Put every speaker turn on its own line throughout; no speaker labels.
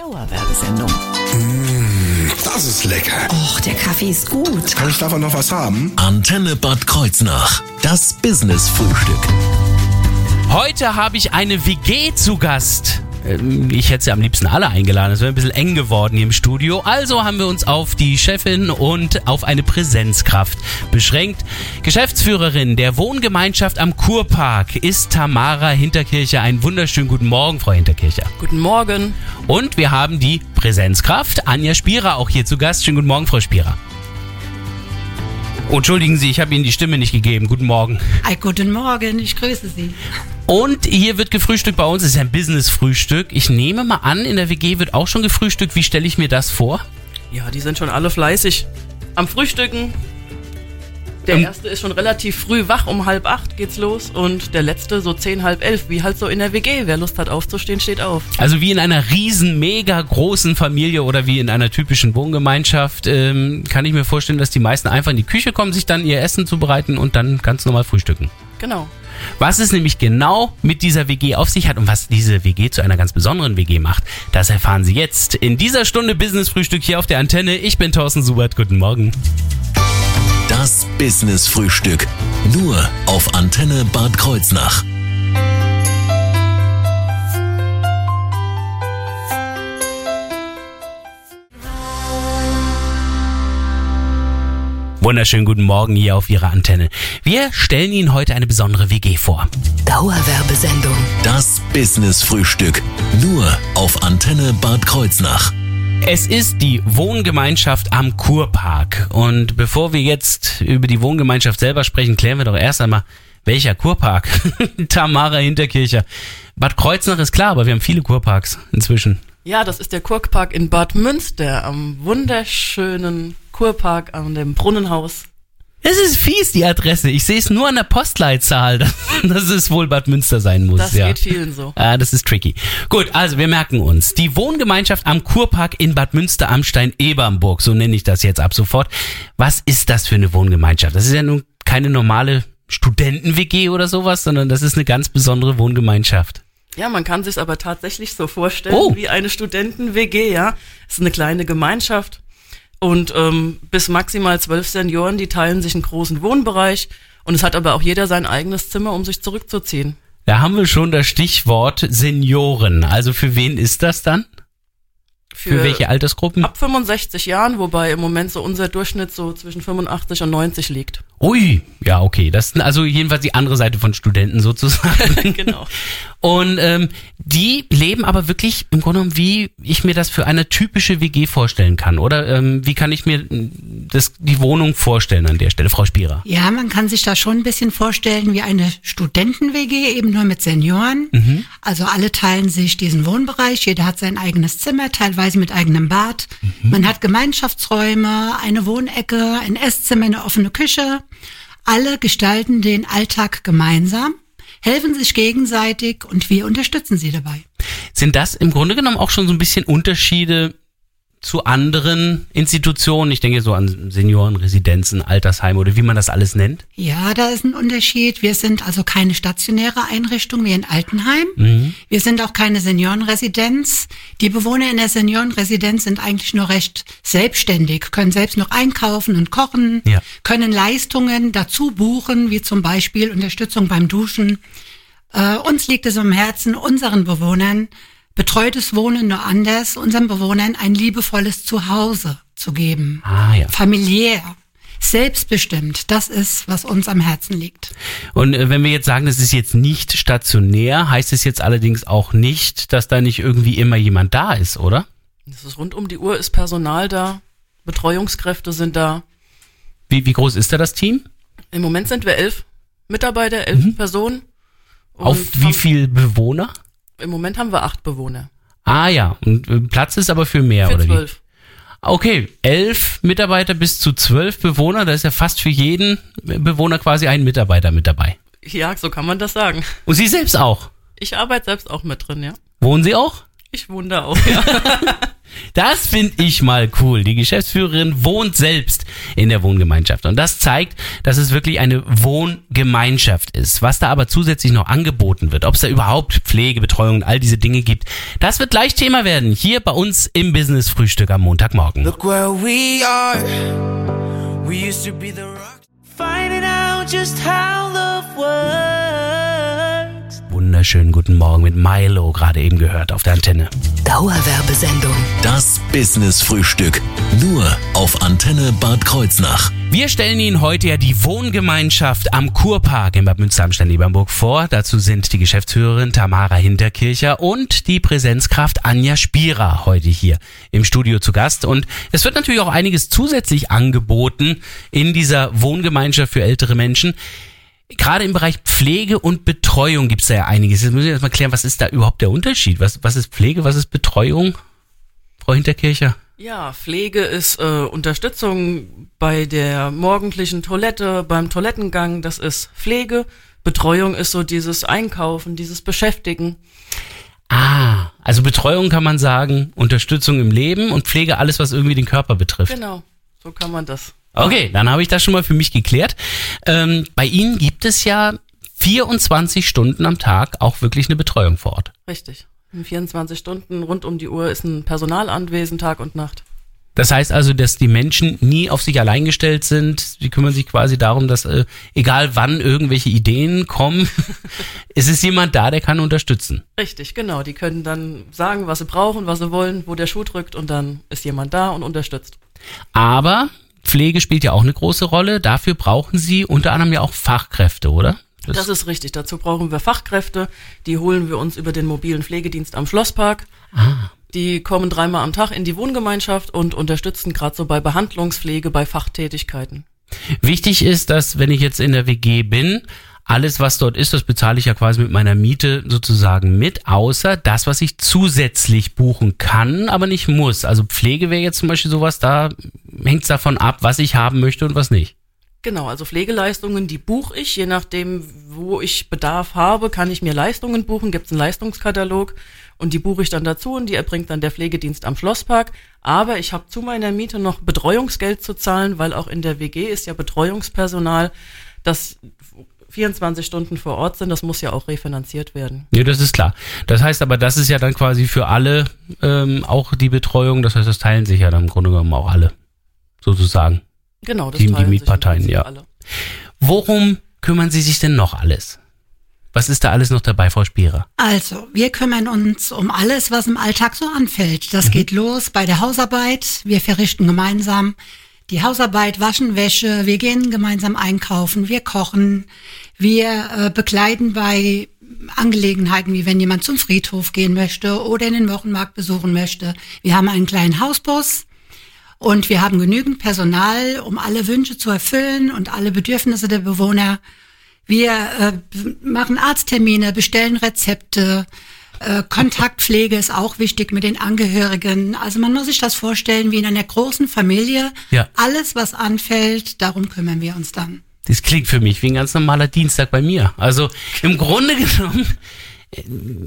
Dauerwerbesendung.
Das ist lecker.
Och, der Kaffee ist gut.
Kann ich davon noch was haben?
Antenne Bad Kreuznach. Das Business-Frühstück.
Heute habe ich eine WG zu Gast. Ähm, Ich hätte sie am liebsten alle eingeladen. Es wäre ein bisschen eng geworden hier im Studio. Also haben wir uns auf die Chefin und auf eine Präsenzkraft beschränkt. Geschäftsführerin der Wohngemeinschaft am Kurpark ist Tamara Hinterkircher. Einen wunderschönen guten Morgen, Frau Hinterkircher.
Guten Morgen.
Und wir haben die Präsenzkraft Anja Spierer auch hier zu Gast. Schönen guten Morgen, Frau Spierer. Oh, entschuldigen Sie, ich habe Ihnen die Stimme nicht gegeben. Guten Morgen.
Ei, guten Morgen, ich grüße Sie.
Und hier wird gefrühstückt bei uns. Es ist ein Business-Frühstück. Ich nehme mal an, in der WG wird auch schon gefrühstückt. Wie stelle ich mir das vor?
Ja, die sind schon alle fleißig am Frühstücken. Der
Ähm.
erste ist schon relativ früh wach, um halb acht geht's los und der letzte so zehn, halb elf, wie halt so in der WG. Wer Lust hat aufzustehen, steht auf.
Also wie in einer riesen, mega großen Familie oder wie in einer typischen Wohngemeinschaft ähm, kann ich mir vorstellen, dass die meisten einfach in die Küche kommen, sich dann ihr Essen zubereiten und dann ganz normal frühstücken.
Genau.
Was es nämlich genau mit dieser WG auf sich hat und was diese WG zu einer ganz besonderen WG macht, das erfahren Sie jetzt in dieser Stunde Business Frühstück hier auf der Antenne. Ich bin Thorsten Subert. Guten Morgen.
Das Business-Frühstück. Nur auf Antenne Bad Kreuznach.
Wunderschönen guten Morgen hier auf Ihrer Antenne. Wir stellen Ihnen heute eine besondere WG vor.
Dauerwerbesendung.
Das Business-Frühstück. Nur auf Antenne Bad Kreuznach.
Es ist die Wohngemeinschaft am Kurpark. Und bevor wir jetzt über die Wohngemeinschaft selber sprechen, klären wir doch erst einmal, welcher Kurpark? Tamara Hinterkircher. Bad Kreuznach ist klar, aber wir haben viele Kurparks inzwischen.
Ja, das ist der Kurpark in Bad Münster am wunderschönen Kurpark an dem Brunnenhaus.
Es ist fies, die Adresse. Ich sehe es nur an der Postleitzahl, dass, dass es wohl Bad Münster sein muss.
Das
ja.
geht vielen so.
Ah, das ist tricky. Gut, also wir merken uns. Die Wohngemeinschaft am Kurpark in Bad Münster am Stein-Ebernburg, so nenne ich das jetzt ab sofort. Was ist das für eine Wohngemeinschaft? Das ist ja nun keine normale Studenten-WG oder sowas, sondern das ist eine ganz besondere Wohngemeinschaft.
Ja, man kann sich aber tatsächlich so vorstellen
Oh.
wie eine Studenten-WG, ja. Es ist eine kleine Gemeinschaft und ähm, bis maximal zwölf Senioren, die teilen sich einen großen Wohnbereich und es hat aber auch jeder sein eigenes Zimmer, um sich zurückzuziehen.
Da haben wir schon das Stichwort Senioren. Also für wen ist das dann? Für, welche Altersgruppen?
Ab 65 Jahren, wobei im Moment so unser Durchschnitt so zwischen 85 und 90 liegt.
Ui, ja, okay. Das ist also jedenfalls die andere Seite von Studenten sozusagen.
genau.
Und ähm, die leben aber wirklich im Grunde genommen, wie ich mir das für eine typische WG vorstellen kann. Oder ähm, wie kann ich mir mm, das, die Wohnung vorstellen an der Stelle, Frau Spierer?
Ja, man kann sich da schon ein bisschen vorstellen wie eine Studenten-WG, eben nur mit Senioren. Also alle teilen sich diesen Wohnbereich, jeder hat sein eigenes Zimmer, teilweise mit eigenem Bad. Man hat Gemeinschaftsräume, eine Wohnecke, ein Esszimmer, eine offene Küche. Alle gestalten den Alltag gemeinsam, helfen sich gegenseitig und wir unterstützen sie dabei.
Sind das im Grunde genommen auch schon so ein bisschen Unterschiede zu anderen Institutionen? Ich denke so an Seniorenresidenzen, Altersheime oder wie man das alles nennt.
Ja, da ist ein Unterschied. Wir sind also keine stationäre Einrichtung wie in Altenheim.
Mhm.
Wir sind auch keine Seniorenresidenz. Die Bewohner in der Seniorenresidenz sind eigentlich nur recht selbstständig, können selbst noch einkaufen und kochen,
Ja.
können Leistungen dazu buchen, wie zum Beispiel Unterstützung beim Duschen. Äh, uns liegt es am Herzen, unseren Bewohnern betreutes Wohnen nur anders, unseren Bewohnern ein liebevolles Zuhause zu geben.
Ah ja.
Familiär, selbstbestimmt, das ist, was uns am Herzen liegt.
Und äh, wenn wir jetzt sagen, das ist jetzt nicht stationär, heißt es jetzt allerdings auch nicht, dass da nicht irgendwie immer jemand da ist, oder?
Das ist rund um die Uhr ist Personal da, Betreuungskräfte sind da.
Wie, wie groß ist da das Team?
Im Moment sind wir elf Mitarbeiter, elf Personen.
Mhm. Auf wie viel Bewohner?
Im Moment haben wir acht Bewohner.
Ah ja, und äh, Platz ist aber für mehr,
Für
oder
zwölf.
wie? Okay, elf Mitarbeiter bis zu zwölf Bewohner, da ist ja fast für jeden Bewohner quasi ein Mitarbeiter mit dabei.
Ja, so kann man das sagen.
Und Sie selbst auch.
Ich arbeite selbst auch mit drin, ja.
Wohnen Sie auch?
Ich wohne da auch, ja.
Das finde ich mal cool. Die Geschäftsführerin wohnt selbst in der Wohngemeinschaft. Und das zeigt, dass es wirklich eine Wohngemeinschaft ist. Was da aber zusätzlich noch angeboten wird, ob es da überhaupt Pflege, Betreuung und all diese Dinge gibt, das wird gleich Thema werden. Hier bei uns im Business Frühstück am Montagmorgen.
Look where we are. We used to be the rock. Finding out just how love works.
Wunderschönen guten Morgen mit Milo, gerade eben gehört auf der Antenne.
Dauerwerbesendung.
Das Business Frühstück. Nur auf Antenne Bad Kreuznach.
Wir stellen Ihnen heute ja die Wohngemeinschaft am Kurpark in Bad Münster am Stein-Ebernburg vor. Dazu sind die Geschäftsführerin Tamara Hinterkircher und die Präsenzkraft Anja Spierer heute hier im Studio zu Gast. Und es wird natürlich auch einiges zusätzlich angeboten in dieser Wohngemeinschaft für ältere Menschen. Gerade im Bereich Pflege und Betreuung gibt es da ja einiges. Jetzt müssen wir erst mal klären, was ist da überhaupt der Unterschied? Was, was ist Pflege, was ist Betreuung? Frau Hinterkircher?
Ja, Pflege ist äh, Unterstützung bei der morgendlichen Toilette, beim Toilettengang, das ist Pflege. Betreuung ist so dieses Einkaufen, dieses Beschäftigen.
Ah, also Betreuung kann man sagen, Unterstützung im Leben und Pflege alles, was irgendwie den Körper betrifft.
Genau, so kann man das.
Okay, dann habe ich das schon mal für mich geklärt. Ähm, bei Ihnen gibt es ja 24 Stunden am Tag auch wirklich eine Betreuung vor Ort.
Richtig. In 24 Stunden rund um die Uhr ist ein Personal anwesend, Tag und Nacht.
Das heißt also, dass die Menschen nie auf sich allein gestellt sind. Sie kümmern sich quasi darum, dass äh, egal wann irgendwelche Ideen kommen, es ist jemand da, der kann unterstützen.
Richtig, genau. Die können dann sagen, was sie brauchen, was sie wollen, wo der Schuh drückt und dann ist jemand da und unterstützt.
Aber Pflege spielt ja auch eine große Rolle. Dafür brauchen Sie unter anderem ja auch Fachkräfte, oder?
Das, ist richtig. Dazu brauchen wir Fachkräfte. Die holen wir uns über den mobilen Pflegedienst am Schlosspark. Die kommen dreimal am Tag in die Wohngemeinschaft und unterstützen gerade so bei Behandlungspflege, bei Fachtätigkeiten.
Wichtig ist, dass wenn ich jetzt in der WG bin, alles, was dort ist, das bezahle ich ja quasi mit meiner Miete sozusagen mit, außer das, was ich zusätzlich buchen kann, aber nicht muss. Also Pflege wäre jetzt zum Beispiel sowas, da hängt es davon ab, was ich haben möchte und was nicht.
Genau, also Pflegeleistungen, die buche ich, je nachdem, wo ich Bedarf habe, kann ich mir Leistungen buchen, gibt es einen Leistungskatalog und die buche ich dann dazu und die erbringt dann der Pflegedienst am Schlosspark. Aber ich habe zu meiner Miete noch Betreuungsgeld zu zahlen, weil auch in der WG ist ja Betreuungspersonal, das 24 Stunden vor Ort sind, das muss ja auch refinanziert werden.
Ja, das ist klar. Das heißt aber, das ist ja dann quasi für alle ähm, auch die Betreuung, das heißt, das teilen sich ja dann im Grunde genommen auch alle, sozusagen.
Genau, das
Die- die
teilen sich im
Mietparteien, ja.
alle.
Worum kümmern Sie sich denn noch alles? Was ist da alles noch dabei, Frau Spierer?
Also, wir kümmern uns um alles, was im Alltag so anfällt. Das geht los bei der Hausarbeit. Wir verrichten gemeinsam die Hausarbeit, waschen Wäsche, wir gehen gemeinsam einkaufen, wir kochen, wir äh, bekleiden bei Angelegenheiten, wie wenn jemand zum Friedhof gehen möchte oder in den Wochenmarkt besuchen möchte. Wir haben einen kleinen Hausbus und wir haben genügend Personal, um alle Wünsche zu erfüllen und alle Bedürfnisse der Bewohner. Wir äh, machen Arzttermine, bestellen Rezepte. Äh, Kontaktpflege ist auch wichtig mit den Angehörigen. Also man muss sich das vorstellen wie in einer großen Familie.
Ja.
Alles, was anfällt, darum kümmern wir uns dann.
Das klingt für mich wie ein ganz normaler Dienstag bei mir. Also im Grunde genommen äh,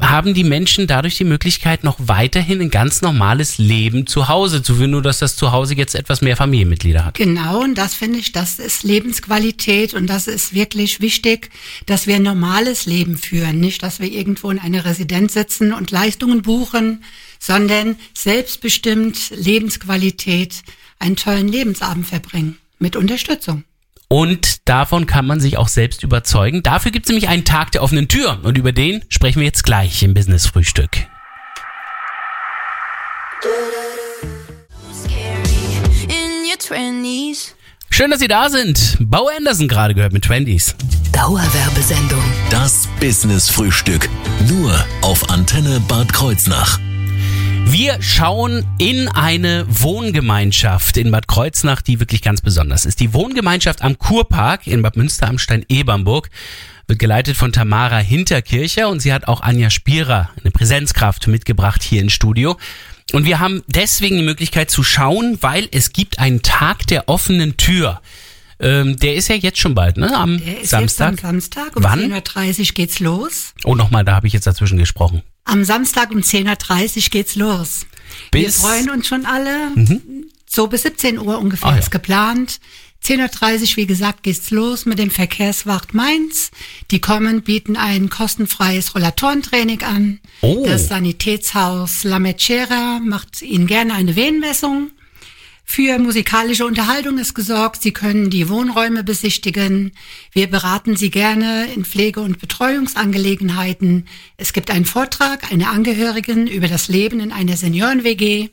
haben die Menschen dadurch die Möglichkeit, noch weiterhin ein ganz normales Leben zu Hause zu führen, nur dass das Zuhause jetzt etwas mehr Familienmitglieder hat.
Genau, und das finde ich, das ist Lebensqualität und das ist wirklich wichtig, dass wir ein normales Leben führen. Nicht, dass wir irgendwo in einer Residenz sitzen und Leistungen buchen, sondern selbstbestimmt Lebensqualität, einen tollen Lebensabend verbringen. Mit Unterstützung.
Und davon kann man sich auch selbst überzeugen. Dafür gibt es nämlich einen Tag der offenen Tür. Und über den sprechen wir jetzt gleich im Business Frühstück.
in your 20s.
Schön, dass Sie da sind. Bau Anderson gerade gehört mit 20s.
Dauerwerbesendung.
Das Business Frühstück. Nur auf Antenne Bad Kreuznach.
Wir schauen in eine Wohngemeinschaft in Bad Kreuznach, die wirklich ganz besonders ist. Die Wohngemeinschaft am Kurpark in Bad Münster am Stein-Ebernburg wird geleitet von Tamara Hinterkircher und sie hat auch Anja Spierer, eine Präsenzkraft, mitgebracht hier ins Studio. Und wir haben deswegen die Möglichkeit zu schauen, weil es gibt einen Tag der offenen Tür. Ähm, der ist ja jetzt schon bald, ne? Am
Der ist
Samstag.
jetzt am Samstag um
Wann?
10.30 Uhr geht's los.
Oh, nochmal, da habe ich jetzt dazwischen gesprochen.
Am Samstag um 10.30 Uhr geht's los. Wir
Bis
freuen uns schon alle. So bis 17 Uhr ungefähr
Ah, ja.
ist geplant. 10.30 Uhr, wie gesagt, geht's los mit dem Verkehrswacht Mainz. Die kommen, bieten ein kostenfreies Rollatorentraining an.
Oh.
Das Sanitätshaus La Mechera macht Ihnen gerne eine Wehenmessung. Für musikalische Unterhaltung ist gesorgt. Sie können die Wohnräume besichtigen. Wir beraten Sie gerne in Pflege- und Betreuungsangelegenheiten. Es gibt einen Vortrag einer Angehörigen über das Leben in einer Senioren-WG.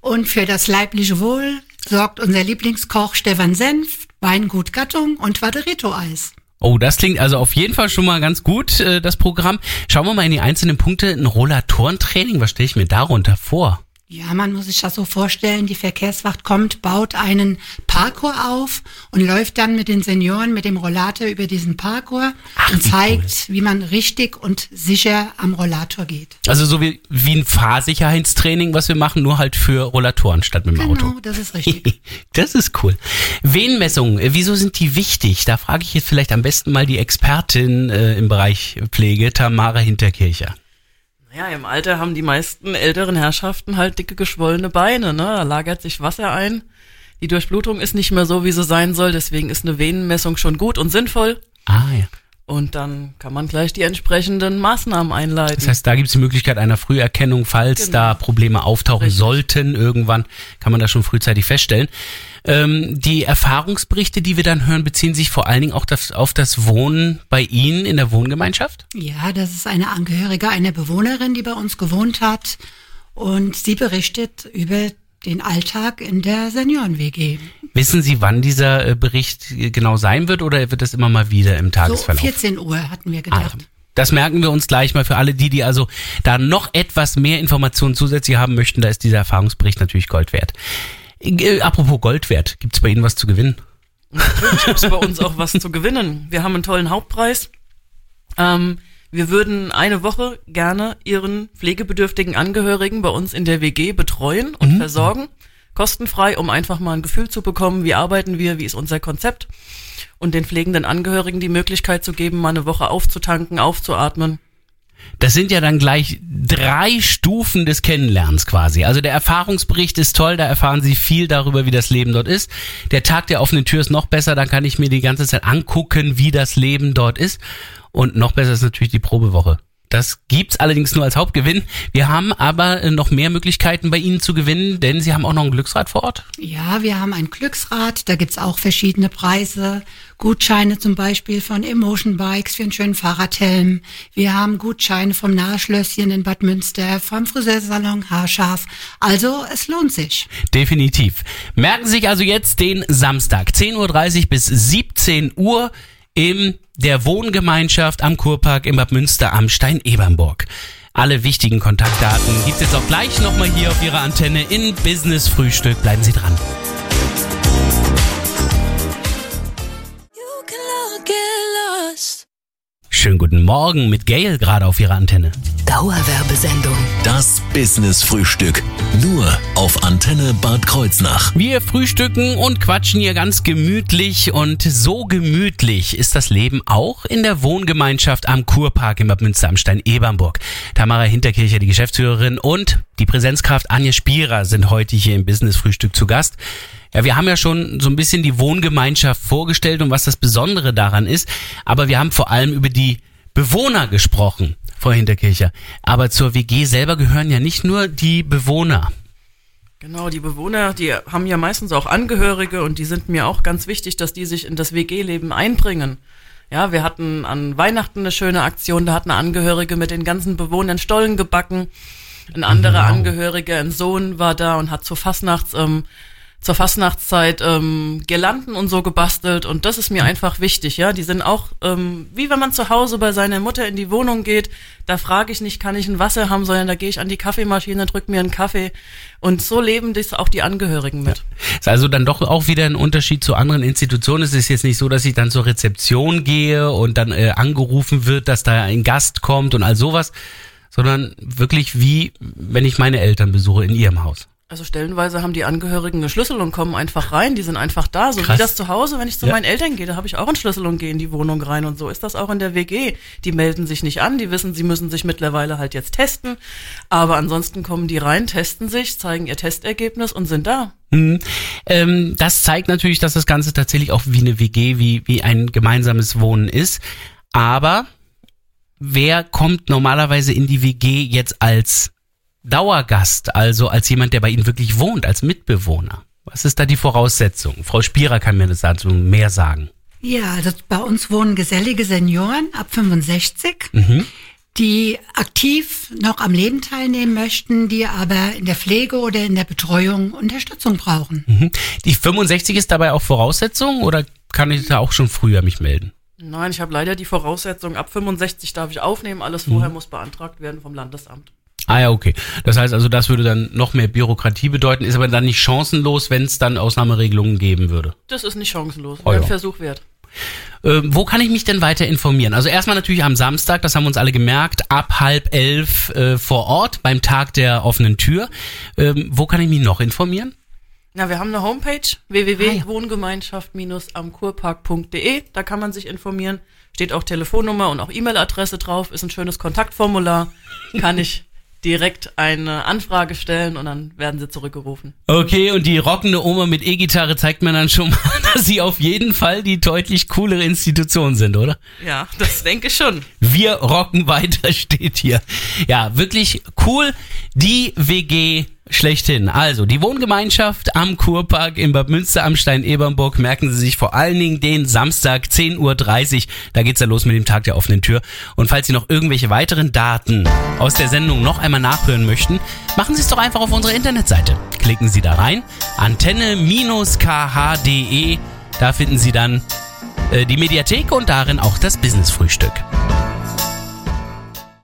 Und für das leibliche Wohl sorgt unser Lieblingskoch Stefan Senf, Weingut Gattung und Vaderito-Eis.
Oh, das klingt also auf jeden Fall schon mal ganz gut, äh, das Programm. Schauen wir mal in die einzelnen Punkte. Ein Rollatorentraining, was stelle ich mir darunter vor?
Ja, man muss sich das so vorstellen, die Verkehrswacht kommt, baut einen Parkour auf und läuft dann mit den Senioren mit dem Rollator über diesen Parkour
Ach,
und
wie
zeigt, wie man richtig und sicher am Rollator geht.
Also so wie, wie ein Fahrsicherheitstraining, was wir machen, nur halt für Rollatoren statt mit dem
Genau,
Auto.
das ist richtig.
Das ist cool. Wehenmessungen, äh, wieso sind die wichtig? Da frage ich jetzt vielleicht am besten mal die Expertin äh, im Bereich Pflege, Tamara Hinterkircher.
Naja, im Alter haben die meisten älteren Herrschaften halt dicke geschwollene Beine, ne? Da lagert sich Wasser ein. Die Durchblutung ist nicht mehr so, wie sie sein soll, deswegen ist eine Venenmessung schon gut und sinnvoll.
Ah ja.
Und dann kann man gleich die entsprechenden Maßnahmen einleiten.
Das heißt, da gibt es die Möglichkeit einer Früherkennung, falls
Genau.
da Probleme auftauchen
Richtig.
sollten irgendwann, kann man das schon frühzeitig feststellen. Ähm, die Erfahrungsberichte, die wir dann hören, beziehen sich vor allen Dingen auch das, auf das Wohnen bei Ihnen in der Wohngemeinschaft?
Ja, das ist eine Angehörige einer Bewohnerin, die bei uns gewohnt hat. Und sie berichtet über den Alltag in der Senioren-WG.
Wissen Sie, wann dieser äh, Bericht äh, genau sein wird oder wird das immer mal wieder im
So
Tagesverlauf?
14 Uhr hatten wir
Ah,
gedacht.
ja. Das merken wir uns gleich mal für alle die, die also da noch etwas mehr Informationen zusätzlich haben möchten. Da ist dieser Erfahrungsbericht natürlich Gold wert. Äh, apropos Gold wert, gibt es bei Ihnen was zu gewinnen?
Natürlich gibt's bei uns auch was zu gewinnen. Wir haben einen tollen Hauptpreis. Ähm, wir würden eine Woche gerne Ihren pflegebedürftigen Angehörigen bei uns in der WG betreuen und versorgen. Kostenfrei, um einfach mal ein Gefühl zu bekommen, wie arbeiten wir, wie ist unser Konzept. Und den pflegenden Angehörigen die Möglichkeit zu geben, mal eine Woche aufzutanken, aufzuatmen.
Das sind ja dann gleich drei Stufen des Kennenlernens quasi. Also der Erfahrungsbericht ist toll, da erfahren Sie viel darüber, wie das Leben dort ist. Der Tag der offenen Tür ist noch besser, da kann ich mir die ganze Zeit angucken, wie das Leben dort ist. Und noch besser ist natürlich die Probewoche. Das gibt's allerdings nur als Hauptgewinn. Wir haben aber äh, noch mehr Möglichkeiten bei Ihnen zu gewinnen, denn Sie haben auch noch ein Glücksrad vor Ort.
Ja, wir haben ein Glücksrad, da gibt's auch verschiedene Preise. Gutscheine zum Beispiel von Emotion Bikes für einen schönen Fahrradhelm. Wir haben Gutscheine vom Nahschlösschen in Bad Münster, vom Friseursalon Haarscharf. Also es lohnt sich.
Definitiv. Merken Sie sich also jetzt den Samstag, 10.30 Uhr bis 17 Uhr in der Wohngemeinschaft am Kurpark in Bad Münster am Stein-Ebernburg. Alle wichtigen Kontaktdaten gibt's jetzt auch gleich nochmal hier auf Ihrer Antenne in Business Frühstück. Bleiben Sie dran. Schönen guten Morgen mit Gail gerade auf Ihrer Antenne.
Dauerwerbesendung.
Das Business Frühstück. Nur auf Antenne Bad Kreuznach.
Wir frühstücken und quatschen hier ganz gemütlich und so gemütlich ist das Leben auch in der Wohngemeinschaft am Kurpark in Bad Münster am Stein-Ebernburg. Tamara Hinterkircher, die Geschäftsführerin und die Präsenzkraft Anja Spierer sind heute hier im Business Frühstück zu Gast. Ja, wir haben ja schon so ein bisschen die Wohngemeinschaft vorgestellt und was das Besondere daran ist, aber wir haben vor allem über die Bewohner gesprochen, Frau Hinterkircher. Aber zur WG selber gehören ja nicht nur die Bewohner.
Genau, die Bewohner, die haben ja meistens auch Angehörige und die sind mir auch ganz wichtig, dass die sich in das WG-Leben einbringen. Ja, wir hatten an Weihnachten eine schöne Aktion, da hat eine Angehörige mit den ganzen Bewohnern Stollen gebacken. Ein anderer Angehöriger, ein Sohn war da und hat zur Fastnachts, ähm, zur Fastnachtszeit ähm, Girlanden und so gebastelt und das ist mir einfach wichtig, ja. Die sind auch, ähm, wie wenn man zu Hause bei seiner Mutter in die Wohnung geht, da frage ich nicht, kann ich ein Wasser haben, sondern da gehe ich an die Kaffeemaschine, drück mir einen Kaffee und so leben das auch die Angehörigen mit.
Ist also dann doch auch wieder ein Unterschied zu anderen Institutionen. Es ist jetzt nicht so, dass ich dann zur Rezeption gehe und dann äh, angerufen wird, dass da ein Gast kommt und all sowas, sondern wirklich wie, wenn ich meine Eltern besuche in ihrem Haus.
Also stellenweise haben die Angehörigen eine Schlüssel und kommen einfach rein. Die sind einfach da. So
Krass.
wie das zu Hause, wenn ich zu
Ja.
meinen Eltern gehe, da habe ich auch einen Schlüssel und gehe in die Wohnung rein. Und so ist das auch in der WG. Die melden sich nicht an. Die wissen, sie müssen sich mittlerweile halt jetzt testen. Aber ansonsten kommen die rein, testen sich, zeigen ihr Testergebnis und sind da.
Mhm. Ähm, das zeigt natürlich, dass das Ganze tatsächlich auch wie eine WG, wie, wie ein gemeinsames Wohnen ist. Aber wer kommt normalerweise in die WG jetzt als Dauergast, also als jemand, der bei Ihnen wirklich wohnt, als Mitbewohner? Was ist da die Voraussetzung? Frau Spierer kann mir das dazu mehr sagen.
Ja, also bei uns wohnen gesellige Senioren ab 65, die aktiv noch am Leben teilnehmen möchten, die aber in der Pflege oder in der Betreuung Unterstützung brauchen.
Mhm. Die 65 ist dabei auch Voraussetzung oder kann ich da auch schon früher mich melden?
Nein, ich habe leider die Voraussetzung, ab 65 darf ich aufnehmen, alles vorher muss beantragt werden vom Landesamt.
Ah ja, okay. Das heißt also, das würde dann noch mehr Bürokratie bedeuten, ist aber dann nicht chancenlos, wenn es dann Ausnahmeregelungen geben würde.
Das ist nicht chancenlos,
Oh ja.
ein Versuch wert.
Ähm, wo kann ich mich denn weiter informieren? Also erstmal natürlich am Samstag, das haben wir uns alle gemerkt, ab halb elf äh, vor Ort beim Tag der offenen Tür. Ähm, wo kann ich mich noch informieren?
Na, wir haben eine Homepage www.wohngemeinschaft-amkurpark.de. Da kann man sich informieren. Steht auch Telefonnummer und auch E-Mail-Adresse drauf. Ist ein schönes Kontaktformular. Kann ich direkt eine Anfrage stellen und dann werden sie zurückgerufen.
Okay, und die rockende Oma mit E-Gitarre zeigt mir dann schon mal, dass sie auf jeden Fall die deutlich coolere Institution sind, oder?
Ja, das denke ich schon.
Wir rocken weiter steht hier. Ja, wirklich cool. Die WG schlechthin. Also, die Wohngemeinschaft am Kurpark in Bad Münster am Stein-Ebernburg merken Sie sich vor allen Dingen den Samstag 10.30 Uhr. Da geht's ja los mit dem Tag der offenen Tür. Und falls Sie noch irgendwelche weiteren Daten aus der Sendung noch einmal nachhören möchten, machen Sie es doch einfach auf unsere Internetseite. Klicken Sie da rein. Antenne-kh.de. Da finden Sie dann äh, die Mediathek und darin auch das Business-Frühstück.